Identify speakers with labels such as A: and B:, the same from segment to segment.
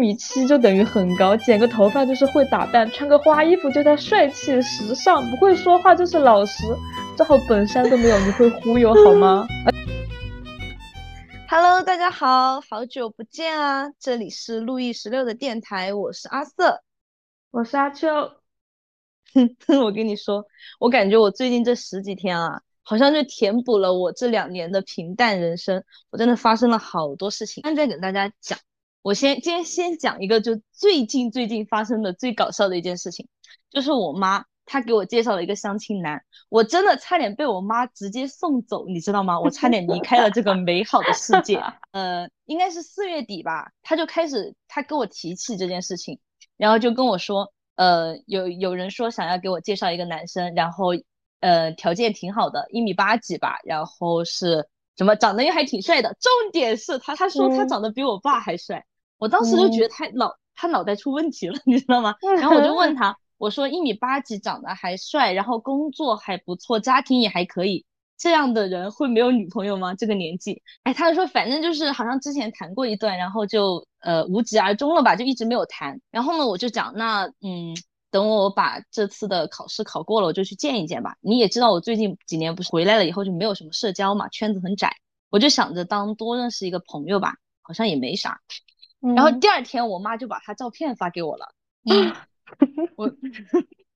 A: 米七就等于很高，剪个头发就是会打扮，穿个花衣服就叫帅气时尚，不会说话就是老实，这号本山都没有，你会忽悠好吗
B: ？Hello，大家好，好久不见啊！这里是路易十六的电台，我是阿瑟，
A: 我是阿秋。
B: 我跟你说，我感觉我最近这十几天啊，好像就填补了我这两年的平淡人生。我真的发生了好多事情，现在给大家讲。我先今天先讲一个，就最近最近发生的最搞笑的一件事情，就是我妈。她给我介绍了一个相亲男，我真的差点被我妈直接送走，你知道吗？我差点离开了这个美好的世界。呃，应该是四月底吧，他就开始他跟我提起这件事情，然后就跟我说，呃，有有人说想要给我介绍一个男生，然后呃条件挺好的，一米八几吧，然后是什么长得又还挺帅的，重点是他他说他长得比我爸还帅，我当时就觉得他脑他脑袋出问题了，你知道吗？然后我就问他。我说一米八几，长得还帅，然后工作还不错，家庭也还可以，这样的人会没有女朋友吗？这个年纪，哎，他就说反正就是好像之前谈过一段，然后就呃无疾而终了吧，就一直没有谈。然后呢，我就讲那嗯，等我把这次的考试考过了，我就去见一见吧。你也知道我最近几年不是回来了以后就没有什么社交嘛，圈子很窄，我就想着当多认识一个朋友吧，好像也没啥。然后第二天我妈就把他照片发给我了。我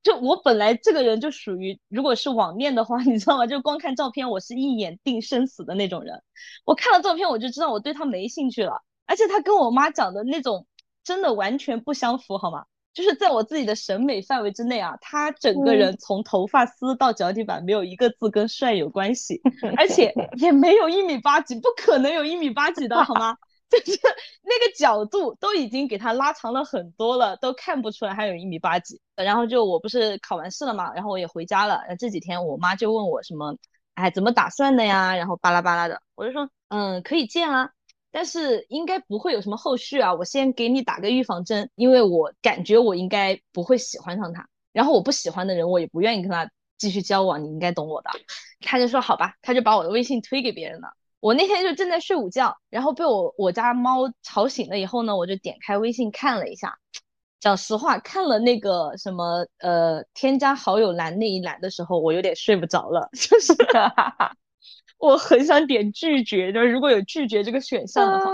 B: 就我本来这个人就属于，如果是网恋的话，你知道吗？就光看照片，我是一眼定生死的那种人。我看了照片，我就知道我对他没兴趣了。而且他跟我妈讲的那种，真的完全不相符，好吗？就是在我自己的审美范围之内啊，他整个人从头发丝到脚底板，没有一个字跟帅有关系，而且也没有一米八几，不可能有一米八几的好吗？就是那个角度都已经给他拉长了很多了，都看不出来还有一米八几。然后就我不是考完试了嘛，然后我也回家了。这几天我妈就问我什么，哎，怎么打算的呀？然后巴拉巴拉的，我就说，嗯，可以见啊，但是应该不会有什么后续啊。我先给你打个预防针，因为我感觉我应该不会喜欢上他。然后我不喜欢的人，我也不愿意跟他继续交往，你应该懂我的。他就说好吧，他就把我的微信推给别人了。我那天就正在睡午觉，然后被我我家猫吵醒了以后呢，我就点开微信看了一下。讲实话，看了那个什么呃添加好友栏那一栏的时候，我有点睡不着了，就是 我很想点拒绝，就是如果有拒绝这个选项的话，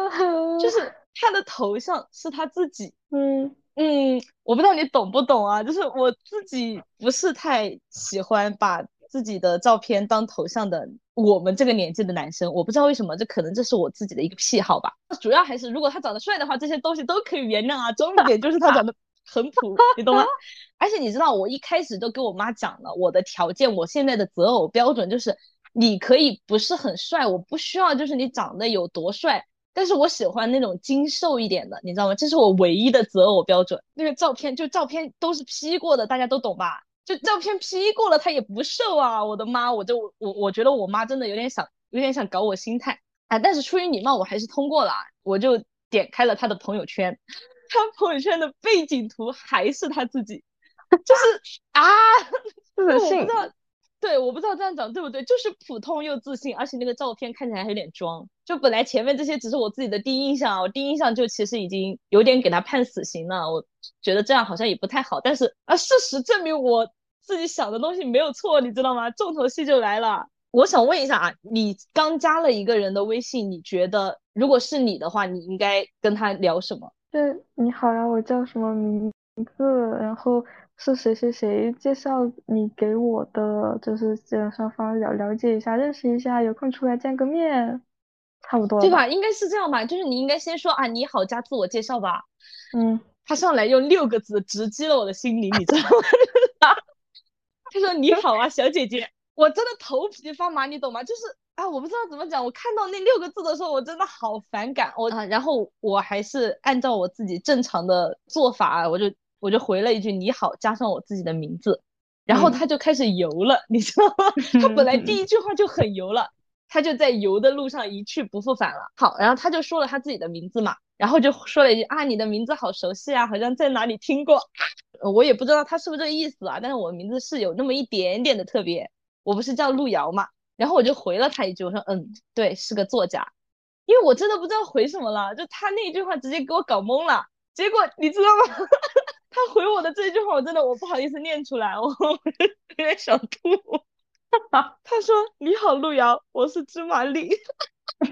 B: 就是他的头像是他自己，嗯嗯，我不知道你懂不懂啊？就是我自己不是太喜欢把。自己的照片当头像的，我们这个年纪的男生，我不知道为什么，这可能这是我自己的一个癖好吧。主要还是如果他长得帅的话，这些东西都可以原谅啊。重点就是他长得很普，你懂吗？而且你知道，我一开始都跟我妈讲了我的条件，我现在的择偶标准就是，你可以不是很帅，我不需要就是你长得有多帅，但是我喜欢那种精瘦一点的，你知道吗？这是我唯一的择偶标准。那个照片就照片都是 P 过的，大家都懂吧？就照片 P 过了，他也不瘦啊！我的妈，我就我我觉得我妈真的有点想有点想搞我心态啊！但是出于礼貌，我还是通过了，我就点开了他的朋友圈，他朋友圈的背景图还是他自己，就是啊，
A: 自信。
B: 对，我不知道这样讲对不对，就是普通又自信，而且那个照片看起来还有点装。就本来前面这些只是我自己的第一印象啊，我第一印象就其实已经有点给他判死刑了。我觉得这样好像也不太好，但是啊，事实证明我自己想的东西没有错，你知道吗？重头戏就来了。我想问一下啊，你刚加了一个人的微信，你觉得如果是你的话，你应该跟他聊什么？
A: 对，你好呀，我叫什么名字？然后。是谁谁谁介绍你给我的？就是这双方了了解一下，认识一下，有空出来见个面，差不多
B: 对吧？应该是这样吧？就是你应该先说啊，你好加自我介绍吧。
A: 嗯，
B: 他上来用六个字直击了我的心灵，你知道吗？他说你好啊，小姐姐，我真的头皮发麻，你懂吗？就是啊，我不知道怎么讲，我看到那六个字的时候，我真的好反感。我啊，然后我还是按照我自己正常的做法，我就。我就回了一句你好，加上我自己的名字，然后他就开始油了，你知道吗？他本来第一句话就很油了，他就在游的路上一去不复返了。好，然后他就说了他自己的名字嘛，然后就说了一句啊，你的名字好熟悉啊，好像在哪里听过。我也不知道他是不是这个意思啊，但是我名字是有那么一点点的特别，我不是叫路遥嘛。然后我就回了他一句，我说嗯，对，是个作家，因为我真的不知道回什么了，就他那一句话直接给我搞懵了。结果你知道吗？他回我的这句话，我真的我不好意思念出来，我 有点想吐。他说：“你好，路遥，我是芝麻粒。”我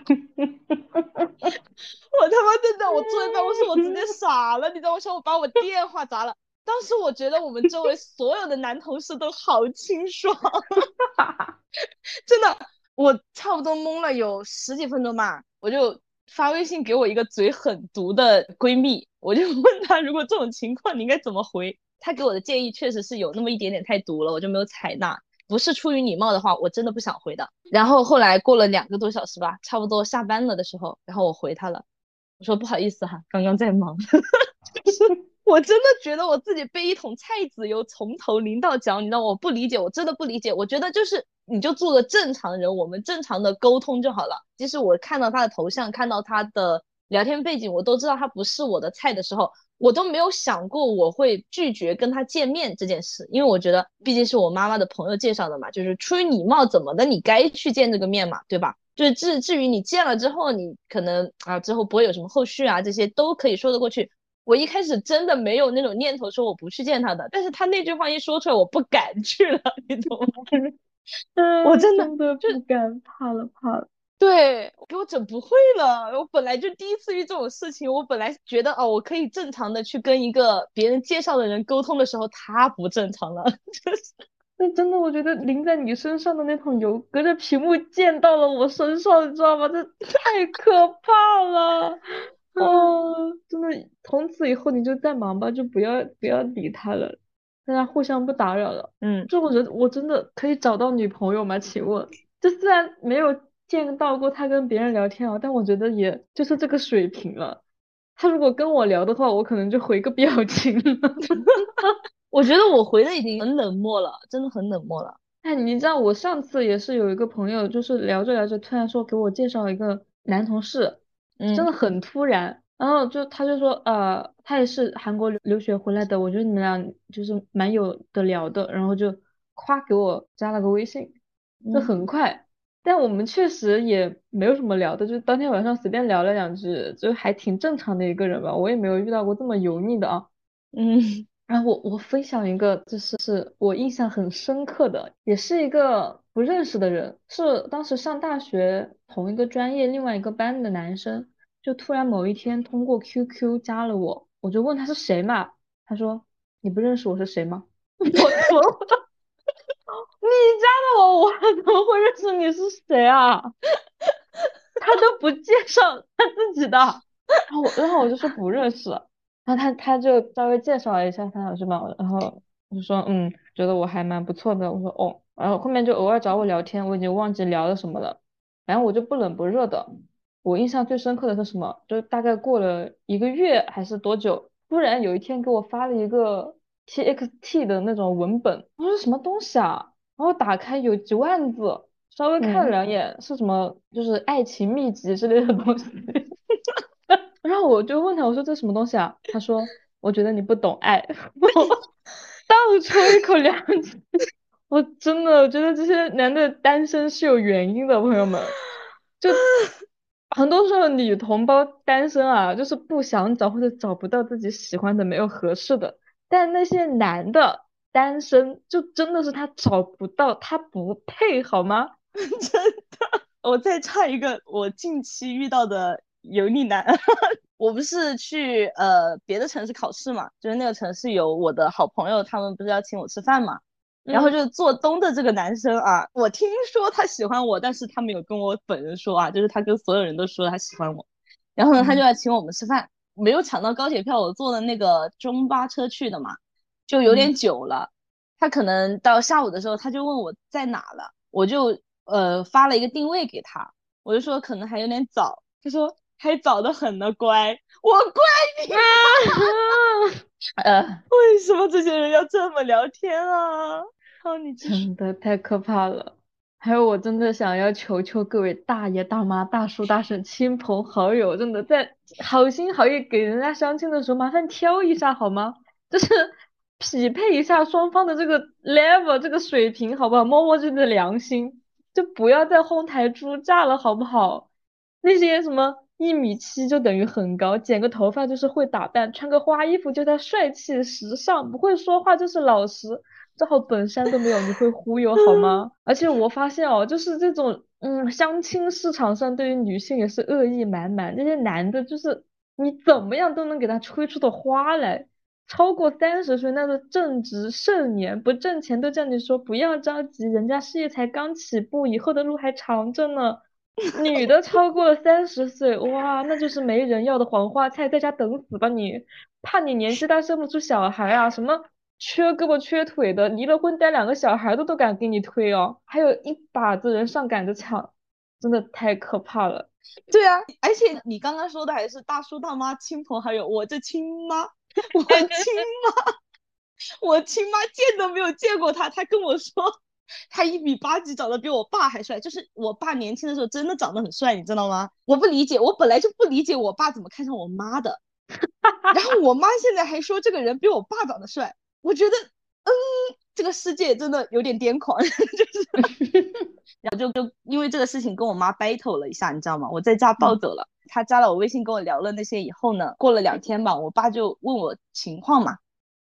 B: 他妈真的，我坐在办公室，我直接傻了，你知道我想我把我电话砸了。当时我觉得我们周围所有的男同事都好清爽，真的，我差不多懵了有十几分钟吧，我就发微信给我一个嘴很毒的闺蜜，我就问她，如果这种情况你应该怎么回？她给我的建议确实是有那么一点点太毒了，我就没有采纳。不是出于礼貌的话，我真的不想回的。然后后来过了两个多小时吧，差不多下班了的时候，然后我回他了，我说不好意思哈，刚刚在忙。就是我真的觉得我自己被一桶菜籽油从头淋到脚，你知道我不理解，我真的不理解。我觉得就是你就做个正常人，我们正常的沟通就好了。即使我看到他的头像，看到他的聊天背景，我都知道他不是我的菜的时候，我都没有想过我会拒绝跟他见面这件事，因为我觉得毕竟是我妈妈的朋友介绍的嘛，就是出于礼貌，怎么的你该去见这个面嘛，对吧？就是至至于你见了之后，你可能啊之后不会有什么后续啊，这些都可以说得过去。我一开始真的没有那种念头说我不去见他的，但是他那句话一说出来，我不敢去了，你懂吗？我真的
A: 不敢，怕了怕了。
B: 对，给我整不会了。我本来就第一次遇这种事情，我本来觉得哦，我可以正常的去跟一个别人介绍的人沟通的时候，他不正常了。
A: 就是那真的，我觉得淋在你身上的那桶油，隔着屏幕溅到了我身上，你知道吗？这 太可怕了。哦，真的，从此以后你就再忙吧，就不要不要理他了，大家互相不打扰了。
B: 嗯，
A: 这种人我真的可以找到女朋友吗？请问，这虽然没有见到过他跟别人聊天啊，但我觉得也就是这个水平了。他如果跟我聊的话，我可能就回个表情了。
B: 我觉得我回的已经很冷漠了，真的很冷漠了。
A: 哎，你知道我上次也是有一个朋友，就是聊着聊着，突然说给我介绍一个男同事。真的很突然，然后就他就说，呃，他也是韩国留留学回来的，我觉得你们俩就是蛮有的聊的，然后就夸给我加了个微信，就很快，但我们确实也没有什么聊的，就当天晚上随便聊了两句，就还挺正常的一个人吧，我也没有遇到过这么油腻的啊，
B: 嗯，
A: 然后我我分享一个，就是是我印象很深刻的，也是一个不认识的人，是当时上大学同一个专业另外一个班的男生。就突然某一天通过 QQ 加了我，我就问他是谁嘛，他说你不认识我是谁吗？我怎么？你你加的我，我怎么会认识你是谁啊？他都不介绍他自己的，然后然后我就说不认识，然后他他就稍微介绍了一下他是吧？然后我就说嗯，觉得我还蛮不错的，我说哦，然后后面就偶尔找我聊天，我已经忘记聊了什么了，然后我就不冷不热的。我印象最深刻的是什么？就大概过了一个月还是多久，突然有一天给我发了一个 TXT 的那种文本，我说什么东西啊？然后打开有几万字，稍微看了两眼，是什么？就是爱情秘籍之类的东西。然后我就问他，我说这什么东西啊？他说我觉得你不懂爱。我倒抽一口凉气，我真的我觉得这些男的单身是有原因的，朋友们，就。很多时候，女同胞单身啊，就是不想找或者找不到自己喜欢的，没有合适的。但那些男的单身，就真的是他找不到，他不配，好吗？
B: 真的。我再唱一个，我近期遇到的油腻男。我不是去呃别的城市考试嘛，就是那个城市有我的好朋友，他们不是要请我吃饭嘛。然后就是做东的这个男生啊，我听说他喜欢我，但是他没有跟我本人说啊，就是他跟所有人都说他喜欢我。然后呢，他就要请我们吃饭，没有抢到高铁票，我坐的那个中巴车去的嘛，就有点久了。他可能到下午的时候，他就问我在哪了，我就呃发了一个定位给他，我就说可能还有点早，他说还早得很呢，乖，我乖你啊，呃，为什么这些人要这么聊天啊？
A: 真的太可怕了！还有，我真的想要求求各位大爷大妈、大叔大婶、亲朋好友，真的在好心好意给人家相亲的时候，麻烦挑一下好吗？就是匹配一下双方的这个 level 这个水平，好不好？摸摸自己的良心，就不要再哄抬猪价了，好不好？那些什么一米七就等于很高，剪个头发就是会打扮，穿个花衣服就叫帅气时尚，不会说话就是老实，这好本山都没有，你会忽悠 好吗？而且我发现哦，就是这种嗯相亲市场上对于女性也是恶意满满，那些男的就是你怎么样都能给他吹出的花来，超过三十岁那个正值盛年，不挣钱都叫你说不要着急，人家事业才刚起步，以后的路还长着呢。女的超过了三十岁，哇，那就是没人要的黄花菜，在家等死吧你！怕你年纪大生不出小孩啊？什么缺胳膊缺腿的，离了婚带两个小孩的都敢给你推哦？还有一把子人上赶着抢，真的太可怕了。
B: 对啊，而且你刚刚说的还是大叔大妈亲朋好友，我这亲妈，我亲妈，我亲妈见都没有见过他，他跟我说。他一米八几，长得比我爸还帅。就是我爸年轻的时候真的长得很帅，你知道吗？我不理解，我本来就不理解我爸怎么看上我妈的。然后我妈现在还说这个人比我爸长得帅，我觉得，嗯，这个世界真的有点癫狂。就是，然后就就因为这个事情跟我妈 battle 了一下，你知道吗？我在家暴走了。他加了我微信跟我聊了那些以后呢，过了两天吧，我爸就问我情况嘛，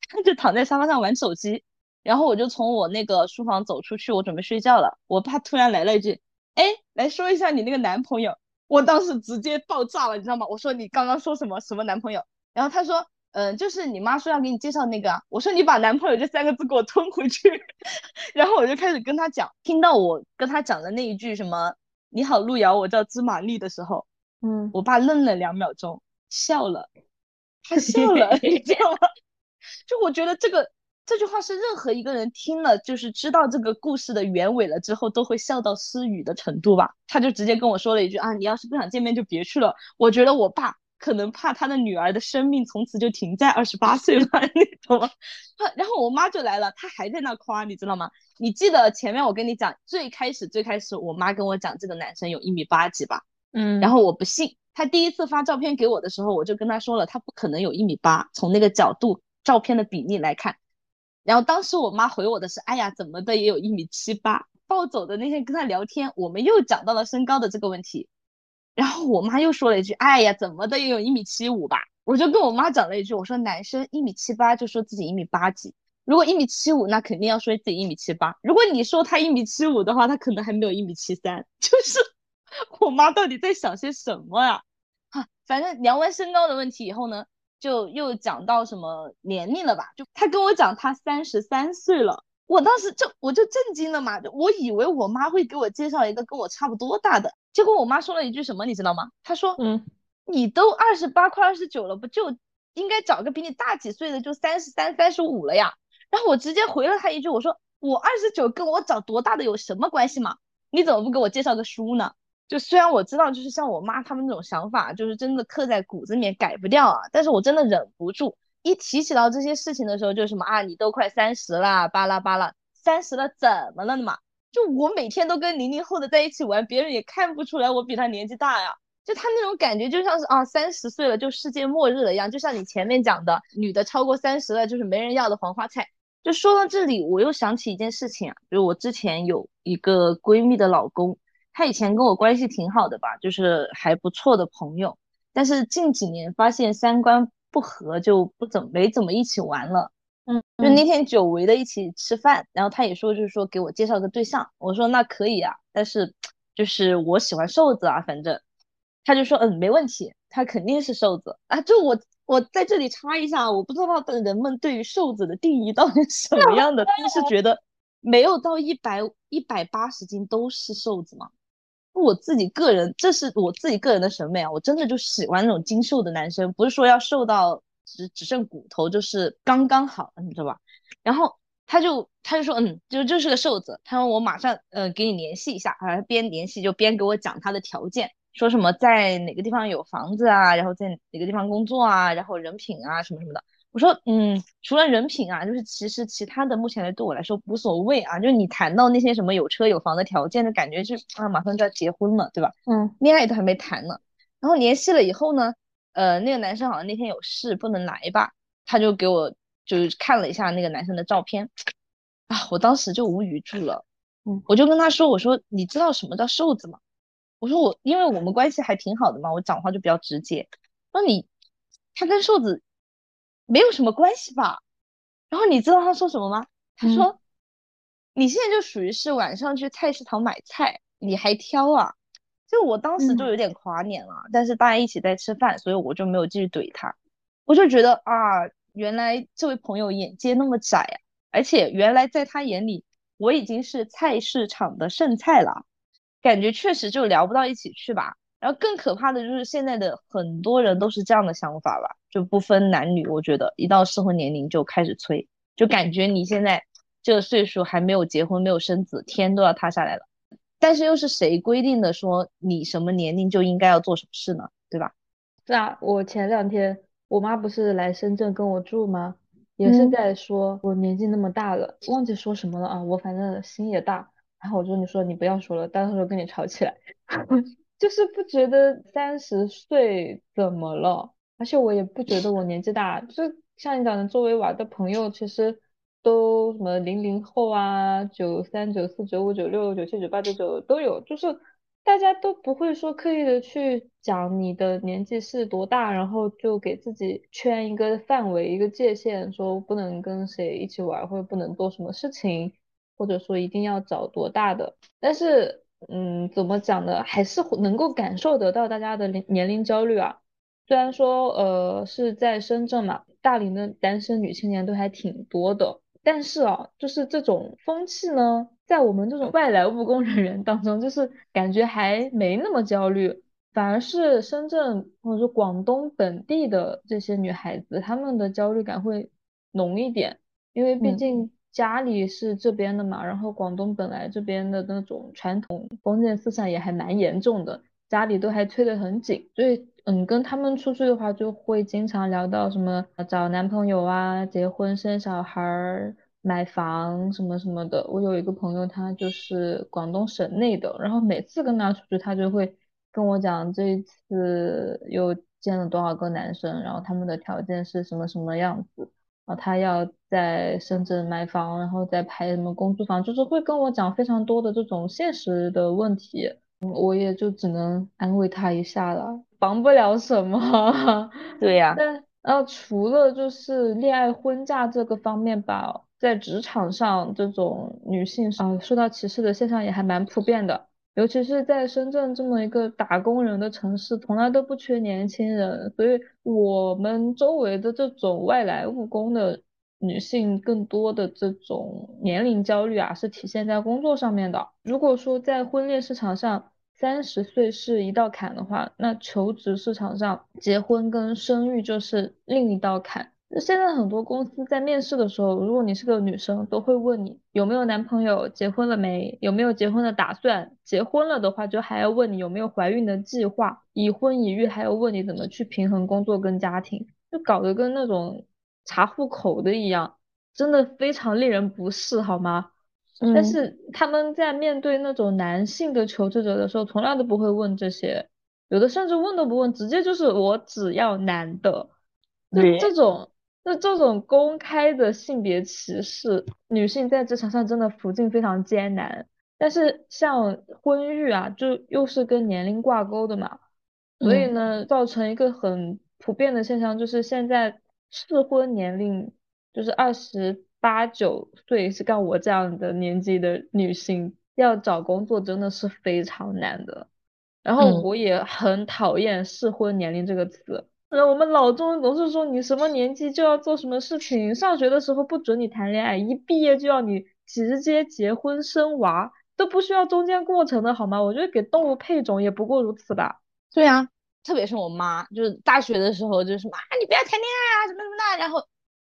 B: 他 就躺在沙发上玩手机。然后我就从我那个书房走出去，我准备睡觉了。我爸突然来了一句：“哎，来说一下你那个男朋友。”我当时直接爆炸了，你知道吗？我说：“你刚刚说什么什么男朋友？”然后他说：“嗯，就是你妈说要给你介绍那个。”我说：“你把男朋友这三个字给我吞回去。”然后我就开始跟他讲，听到我跟他讲的那一句什么“你好，路遥，我叫芝麻粒”的时候，
A: 嗯，
B: 我爸愣了两秒钟，笑了，他笑了，你知道吗？就我觉得这个。这句话是任何一个人听了，就是知道这个故事的原委了之后，都会笑到失语的程度吧。他就直接跟我说了一句啊，你要是不想见面就别去了。我觉得我爸可能怕他的女儿的生命从此就停在二十八岁了，你懂吗？然后我妈就来了，她还在那夸，你知道吗？你记得前面我跟你讲，最开始最开始我妈跟我讲这个男生有一米八几吧？
A: 嗯，
B: 然后我不信，他第一次发照片给我的时候，我就跟他说了，他不可能有一米八，从那个角度照片的比例来看。然后当时我妈回我的是，哎呀，怎么的也有一米七八。暴走的那天跟他聊天，我们又讲到了身高的这个问题。然后我妈又说了一句，哎呀，怎么的也有一米七五吧。我就跟我妈讲了一句，我说男生一米七八就说自己一米八几，如果一米七五，那肯定要说自己一米七八。如果你说他一米七五的话，他可能还没有一米七三。就是 我妈到底在想些什么呀？哈，反正聊完身高的问题以后呢。就又讲到什么年龄了吧？就他跟我讲他三十三岁了，我当时就我就震惊了嘛，我以为我妈会给我介绍一个跟我差不多大的，结果我妈说了一句什么，你知道吗？她说，
A: 嗯，
B: 你都二十八快二十九了，不就应该找个比你大几岁的，就三十三、三十五了呀？然后我直接回了她一句，我说我二十九跟我找多大的有什么关系嘛？你怎么不给我介绍个叔呢？就虽然我知道，就是像我妈他们那种想法，就是真的刻在骨子里面改不掉啊。但是我真的忍不住，一提起到这些事情的时候，就什么啊，你都快三十了，巴拉巴拉，三十了怎么了嘛？就我每天都跟零零后的在一起玩，别人也看不出来我比他年纪大呀。就他那种感觉，就像是啊，三十岁了就世界末日了一样。就像你前面讲的，女的超过三十了就是没人要的黄花菜。就说到这里，我又想起一件事情啊，就是我之前有一个闺蜜的老公。他以前跟我关系挺好的吧，就是还不错的朋友，但是近几年发现三观不和，就不怎么没怎么一起玩了。
A: 嗯，
B: 就那天久违的一起吃饭，然后他也说就是说给我介绍个对象，我说那可以啊，但是就是我喜欢瘦子啊，反正他就说嗯没问题，他肯定是瘦子啊。就我我在这里插一下，我不知道的人们对于瘦子的定义到底是什么样的，他们是觉得没有到一百一百八十斤都是瘦子吗？我自己个人，这是我自己个人的审美啊，我真的就喜欢那种精瘦的男生，不是说要瘦到只只剩骨头，就是刚刚好，你知道吧？然后他就他就说，嗯，就就是个瘦子，他说我马上呃给你联系一下，啊，边联系就边给我讲他的条件，说什么在哪个地方有房子啊，然后在哪个地方工作啊，然后人品啊什么什么的。我说，嗯，除了人品啊，就是其实其他的目前来对我来说无所谓啊。就是你谈到那些什么有车有房的条件，就感觉就啊，马上就要结婚了，对吧？
A: 嗯，
B: 恋爱都还没谈呢。然后联系了以后呢，呃，那个男生好像那天有事不能来吧，他就给我就是看了一下那个男生的照片，啊，我当时就无语住了。
A: 嗯，
B: 我就跟他说，我说你知道什么叫瘦子吗？我说我因为我们关系还挺好的嘛，我讲话就比较直接。那你他跟瘦子没有什么关系吧？然后你知道他说什么吗？他说。你现在就属于是晚上去菜市场买菜，你还挑啊？就我当时就有点垮脸了，但是大家一起在吃饭，所以我就没有继续怼他。我就觉得啊，原来这位朋友眼界那么窄啊，而且原来在他眼里我已经是菜市场的剩菜了，感觉确实就聊不到一起去吧。然后更可怕的就是现在的很多人都是这样的想法吧，就不分男女，我觉得一到适婚年龄就开始催，就感觉你现在。这个岁数还没有结婚，没有生子，天都要塌下来了。但是又是谁规定的说你什么年龄就应该要做什么事呢？对吧？
A: 是啊，我前两天我妈不是来深圳跟我住吗？也是在说我年纪那么大了，忘记说什么了啊。我反正心也大，然后我就你说你不要说了，到时候跟你吵起来。就是不觉得三十岁怎么了，而且我也不觉得我年纪大。就是像你讲的，周围玩的朋友其实。都什么零零后啊，九三九四九五九六九七九八九九都有，就是大家都不会说刻意的去讲你的年纪是多大，然后就给自己圈一个范围一个界限，说不能跟谁一起玩，或者不能做什么事情，或者说一定要找多大的。但是，嗯，怎么讲呢？还是能够感受得到大家的年年龄焦虑啊。虽然说，呃，是在深圳嘛，大龄的单身女青年都还挺多的。但是啊，就是这种风气呢，在我们这种外来务工人员当中，就是感觉还没那么焦虑，反而是深圳或者说广东本地的这些女孩子，她们的焦虑感会浓一点，因为毕竟家里是这边的嘛，然后广东本来这边的那种传统封建思想也还蛮严重的，家里都还催得很紧，所以。嗯，跟他们出去的话，就会经常聊到什么找男朋友啊、结婚生小孩、买房什么什么的。我有一个朋友，他就是广东省内的，然后每次跟他出去，他就会跟我讲这一次又见了多少个男生，然后他们的条件是什么什么样子，然后他要在深圳买房，然后再拍什么公租房，就是会跟我讲非常多的这种现实的问题。我也就只能安慰他一下了，帮不了什么。
B: 对呀，
A: 但呃，除了就是恋爱婚嫁这个方面吧，在职场上这种女性啊受到歧视的现象也还蛮普遍的，尤其是在深圳这么一个打工人的城市，从来都不缺年轻人，所以我们周围的这种外来务工的女性，更多的这种年龄焦虑啊，是体现在工作上面的。如果说在婚恋市场上，三十岁是一道坎的话，那求职市场上结婚跟生育就是另一道坎。现在很多公司在面试的时候，如果你是个女生，都会问你有没有男朋友，结婚了没，有没有结婚的打算。结婚了的话，就还要问你有没有怀孕的计划。已婚已育，还要问你怎么去平衡工作跟家庭，就搞得跟那种查户口的一样，真的非常令人不适，好吗？但是他们在面对那种男性的求职者的时候，从来都不会问这些，有的甚至问都不问，直接就是我只要男的。那这种，那这种公开的性别歧视，女性在职场上真的处境非常艰难。但是像婚育啊，就又是跟年龄挂钩的嘛，所以呢，造成一个很普遍的现象，就是现在适婚年龄就是二十。八九岁是像我这样的年纪的女性，要找工作真的是非常难的。然后我也很讨厌适婚年龄这个词。那我们老中总是说你什么年纪就要做什么事情，上学的时候不准你谈恋爱，一毕业就要你直接结婚生娃，都不需要中间过程的好吗？我觉得给动物配种也不过如此吧。
B: 对啊，特别是我妈，就是大学的时候就是什么啊，你不要谈恋爱啊，什么什么的，然后。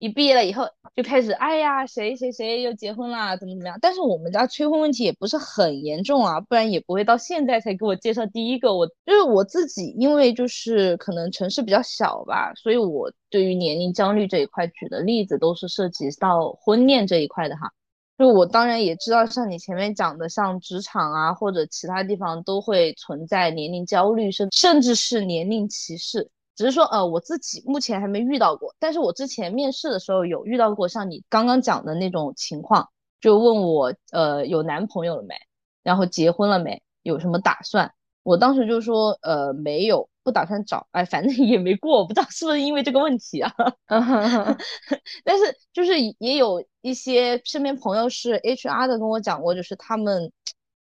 B: 一毕业了以后就开始，哎呀，谁谁谁又结婚了，怎么怎么样？但是我们家催婚问题也不是很严重啊，不然也不会到现在才给我介绍第一个。我就是我自己，因为就是可能城市比较小吧，所以我对于年龄焦虑这一块举的例子都是涉及到婚恋这一块的哈。就我当然也知道，像你前面讲的，像职场啊或者其他地方都会存在年龄焦虑，甚甚至是年龄歧视。只是说，呃，我自己目前还没遇到过，但是我之前面试的时候有遇到过像你刚刚讲的那种情况，就问我，呃，有男朋友了没，然后结婚了没，有什么打算，我当时就说，呃，没有，不打算找，哎，反正 也没过，不知道是不是因为这个问题啊。但是就是也有一些身边朋友是 HR 的跟我讲过，就是他们，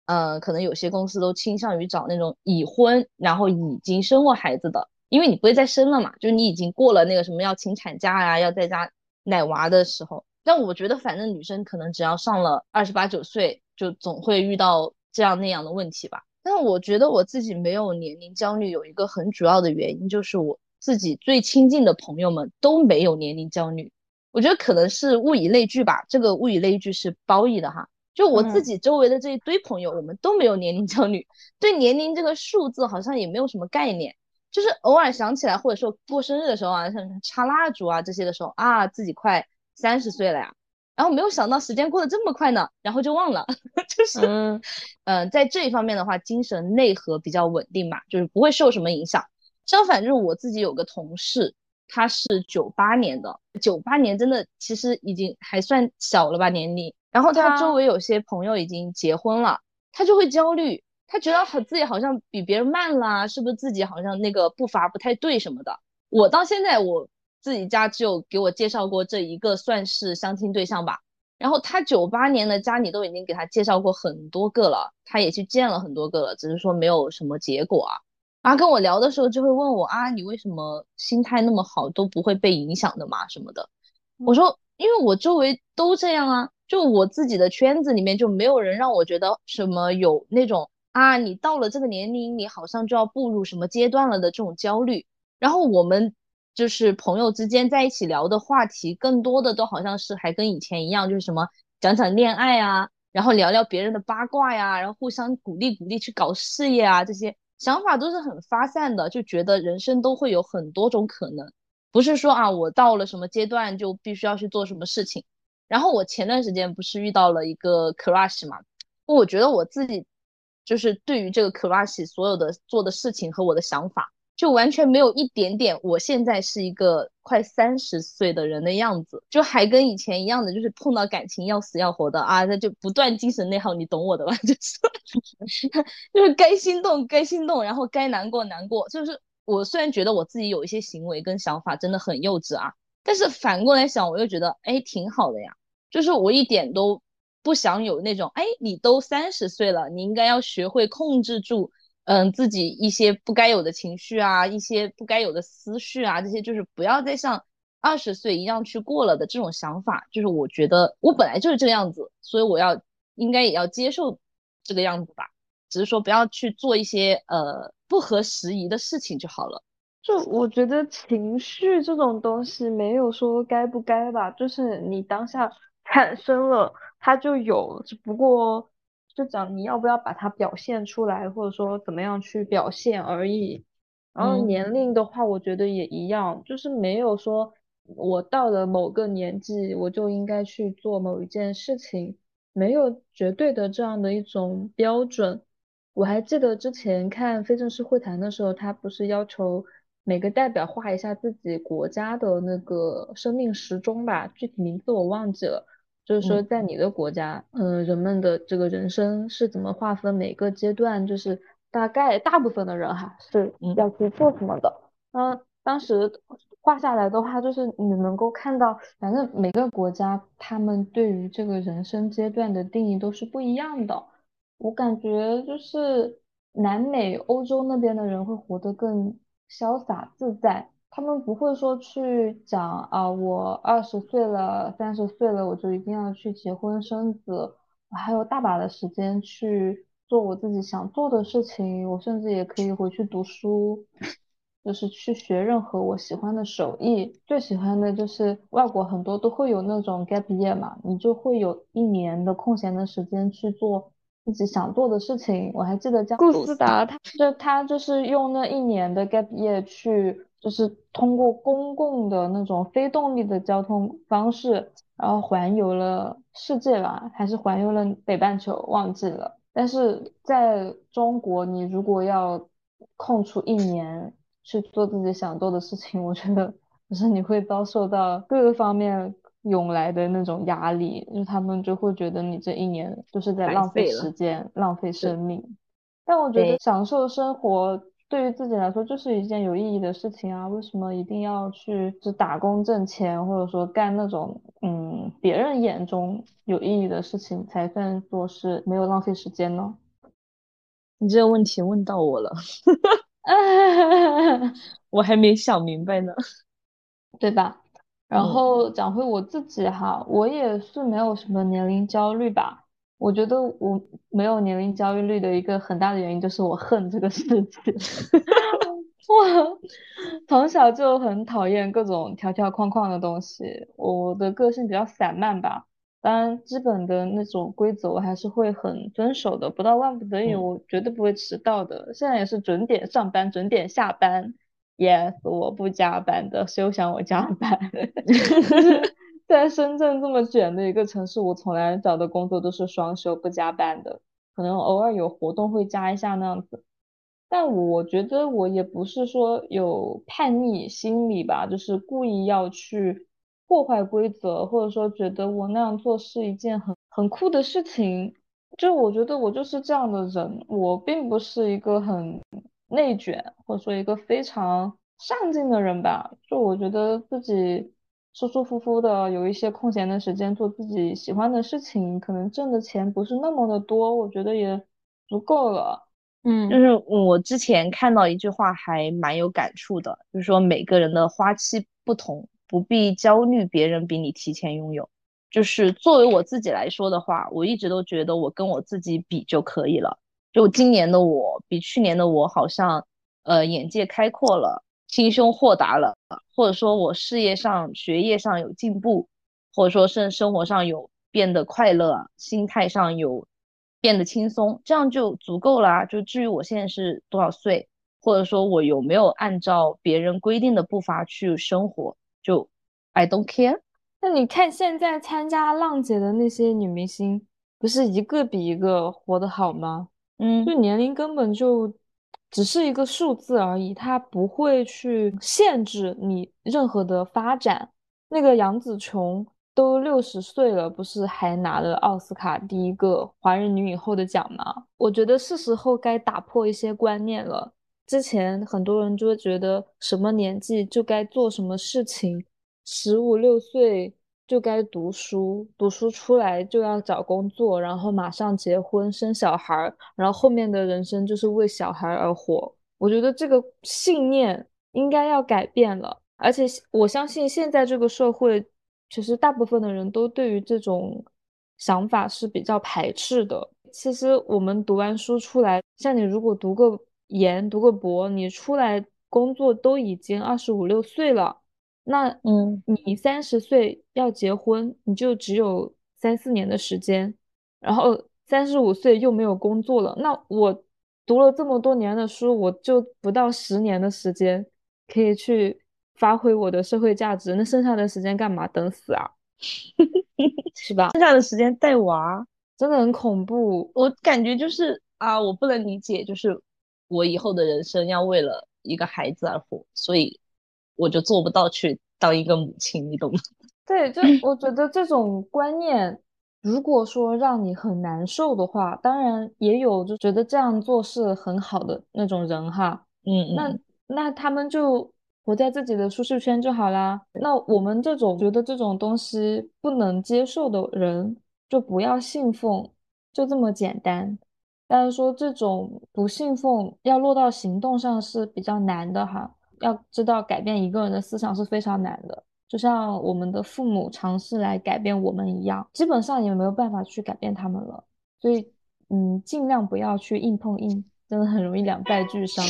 B: 呃，可能有些公司都倾向于找那种已婚，然后已经生过孩子的，因为你不会再生了嘛，就是你已经过了那个什么要请产假呀，要在家奶娃的时候。但我觉得，反正女生可能只要上了二十八九岁，就总会遇到这样那样的问题吧。但是我觉得我自己没有年龄焦虑，有一个很主要的原因就是我自己最亲近的朋友们都没有年龄焦虑。我觉得可能是物以类聚吧，这个物以类聚是褒义的哈。就我自己周围的这一堆朋友，我们都没有年龄焦虑，对年龄这个数字好像也没有什么概念，就是偶尔想起来，或者说过生日的时候啊，像插蜡烛啊这些的时候啊，自己快三十岁了呀。然后没有想到时间过得这么快呢，然后就忘了，就是，嗯，在这一方面的话，精神内核比较稳定嘛，就是不会受什么影响。相反，就是我自己有个同事，他是九八年的，九八年真的其实已经还算小了吧年龄。然后他周围有些朋友已经结婚了，他就会焦虑，他觉得好自己好像比别人慢啦，是不是自己好像那个步伐不太对什么的。我到现在我。自己家只有给我介绍过这一个算是相亲对象吧，然后他九八年的家里都已经给他介绍过很多个了，他也去见了很多个了，只是说没有什么结果啊。然后跟我聊的时候就会问我啊，你为什么心态那么好，都不会被影响的嘛什么的。我说，因为我周围都这样啊，就我自己的圈子里面就没有人让我觉得什么有那种啊，你到了这个年龄，你好像就要步入什么阶段了的这种焦虑。然后我们。就是朋友之间在一起聊的话题，更多的都好像是还跟以前一样，就是什么讲讲恋爱啊，然后聊聊别人的八卦呀，然后互相鼓励鼓励去搞事业啊，这些想法都是很发散的，就觉得人生都会有很多种可能，不是说啊我到了什么阶段就必须要去做什么事情。然后我前段时间不是遇到了一个 crush 嘛，我觉得我自己就是对于这个 crush 所有的做的事情和我的想法。就完全没有一点点，我现在是一个快三十岁的人的样子，就还跟以前一样的，就是碰到感情要死要活的啊，那就不断精神内耗，你懂我的吧？就是 就是该心动该心动，然后该难过难过。就是我虽然觉得我自己有一些行为跟想法真的很幼稚啊，但是反过来想，我又觉得哎挺好的呀，就是我一点都不想有那种哎你都三十岁了，你应该要学会控制住。嗯，自己一些不该有的情绪啊，一些不该有的思绪啊，这些就是不要再像二十岁一样去过了的这种想法，就是我觉得我本来就是这个样子，所以我要应该也要接受这个样子吧，只是说不要去做一些呃不合时宜的事情就好了。
A: 就我觉得情绪这种东西没有说该不该吧，就是你当下产生了，它就有，只不过。就讲你要不要把它表现出来，或者说怎么样去表现而已。然后年龄的话，我觉得也一样，就是没有说我到了某个年纪我就应该去做某一件事情，没有绝对的这样的一种标准。我还记得之前看非正式会谈的时候，他不是要求每个代表画一下自己国家的那个生命时钟吧？具体名字我忘记了。就是说，在你的国家，嗯，人们的这个人生是怎么划分？每个阶段，就是大概大部分的人哈是要去做什么的。嗯，当时画下来的话，就是你能够看到，反正每个国家他们对于这个人生阶段的定义都是不一样的。我感觉就是南美、欧洲那边的人会活得更潇洒自在。他们不会说去讲啊，我二十岁了，三十岁了，我就一定要去结婚生子，我还有大把的时间去做我自己想做的事情，我甚至也可以回去读书，就是去学任何我喜欢的手艺。最喜欢的就是外国很多都会有那种 gap year 嘛，你就会有一年的空闲的时间去做自己想做的事情。我还记得叫顾思达，他就他就是用那一年的 gap year 去。就是通过公共的那种非动力的交通方式，然后环游了世界吧，还是环游了北半球，忘记了。但是在中国，你如果要空出一年去做自己想做的事情，我觉得就是你会遭受到各个方面涌来的那种压力，就他们就会觉得你这一年就是在浪费时间、浪费生命。但我觉得，享受生活对于自己来说就是一件有意义的事情啊，为什么一定要去只打工挣钱，或者说干那种嗯别人眼中有意义的事情才算作是没有浪费时间呢？
B: 你这个问题问到我了，我还没想明白呢。
A: 对吧？然
B: 嗯
A: 后讲回我自己哈，我也是没有什么年龄焦虑吧。我觉得我没有年龄焦虑的一个很大的原因就是我恨这个世界。我从小就很讨厌各种条条框框的东西，我的个性比较散漫吧。当然，基本的那种规则我还是会很遵守的，不到万不得已，
B: 嗯
A: 我绝对不会迟到的。现在也是准点上班，准点下班。Yes，我不加班的，谁又想我加班？在深圳这么卷的一个城市，我从来找的工作都是双休不加班的，可能偶尔有活动会加一下那样子。但我觉得我也不是说有叛逆心理吧，就是故意要去破坏规则，或者说觉得我那样做是一件很很酷的事情。就我觉得我就是这样的人，我并不是一个很内卷，或者说一个非常上进的人吧。就我觉得自己舒舒服服的有一些空闲的时间做自己喜欢的事情，可能挣的钱不是那么的多，我觉得也足够了。嗯。
B: 就是我之前看到一句话还蛮有感触的，就是说每个人的花期不同，不必焦虑别人比你提前拥有。就是作为我自己来说的话，我一直都觉得我跟我自己比就可以了。就今年的我比去年的我好像，呃，眼界开阔了，心胸豁达了，或者说我事业上、学业上有进步，或者说是生活上有变得快乐，心态上有变得轻松，这样就足够啦。就至于我现在是多少岁，或者说我有没有按照别人规定的步伐去生活，就 I don't care。
A: 那你看现在参加浪姐的那些女明星，不是一个比一个活得好吗？嗯就
B: 嗯
A: 年龄根本就只是一个数字而已，它不会去限制你任何的发展。那个杨紫琼都六十岁了，不是还拿了奥斯卡第一个华人女影后的奖吗？我觉得是时候该打破一些观念了。之前很多人就会觉得什么年纪就该做什么事情，十五六岁就该读书，读书出来就要找工作，然后马上结婚生小孩，然后后面的人生就是为小孩而活。我觉得这个信念应该要改变了，而且我相信现在这个社会，其实大部分的人都对于这种想法是比较排斥的。其实我们读完书出来，像你如果读个研、读个博，你出来工作都已经二十五六岁了。那
B: 嗯
A: 你三十岁要结婚，你就只有三四年的时间，然后三十五岁又没有工作了，那我读了这么多年的书，我就不到十年的时间可以去发挥我的社会价值，那剩下的时间干嘛？等死啊，是吧？
B: 剩下的时间带娃，
A: 真的很恐怖。
B: 我感觉就是啊，我不能理解，就是我以后的人生要为了一个孩子而活，所以我就做不到去当一个母亲，你懂吗？
A: 对，就我觉得这种观念，如果说让你很难受的话，当然也有就觉得这样做是很好的那种人哈。那
B: 嗯那
A: 那他们就活在自己的舒适圈就好啦。那我们这种觉得这种东西不能接受的人，就不要信奉，就这么简单。但是说这种不信奉要落到行动上是比较难的哈。要知道改变一个人的思想是非常难的。就像我们的父母尝试来改变我们一样，基本上也没有办法去改变他们了。所以，嗯，尽量不要去硬碰硬，真的很容易两败俱伤。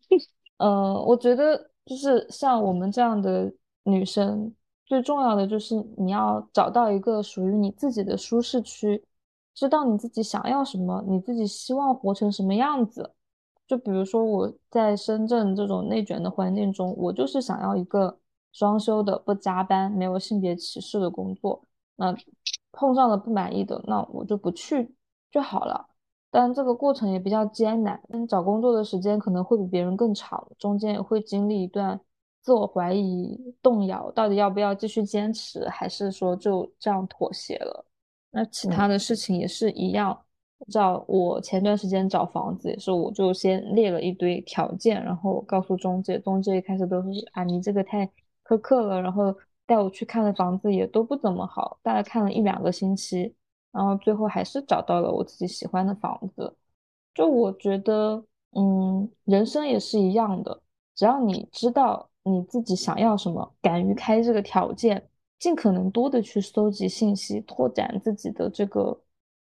A: 呃，我觉得就是像我们这样的女生，最重要的就是你要找到一个属于你自己的舒适区，知道你自己想要什么，你自己希望活成什么样子。就比如说我在深圳这种内卷的环境中，我就是想要一个双休的、不加班、没有性别歧视的工作。那碰上了不满意的，那我就不去就好了。但这个过程也比较艰难，嗯，找工作的时间可能会比别人更长，中间也会经历一段自我怀疑、动摇，到底要不要继续坚持，还是说就这样妥协了？那其他
B: 嗯
A: 的事情也是一样，找我前段时间找房子也是，我就先列了一堆条件，然后告诉中介，中介一开始都是啊你这个太苛刻了，然后带我去看的房子也都不怎么好，大概看了一两个星期，然后最后还是找到了我自己喜欢的房子。就我觉得，嗯，人生也是一样的，只要你知道你自己想要什么，敢于开这个条件，尽可能多的去搜集信息，拓展自己的这个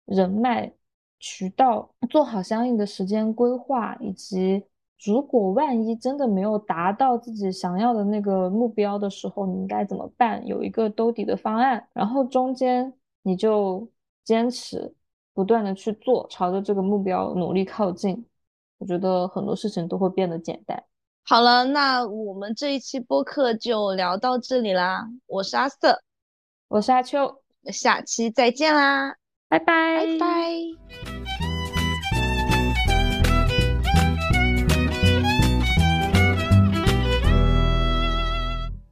A: 人脉。渠道做好相应的时间规划，以及如果万一真的没有达到自己想要的那个目标的时候，你应该怎么办？有一个兜底的方案，然后中间你就坚持不断的去做，朝着这个目标努力靠近。我觉得很多事情都会变得简单。
B: 好了，那我们这一期播客就聊到这里啦。我是阿瑟，
A: 我是阿秋，
B: 下期再见啦，
A: 拜拜，
B: 拜拜。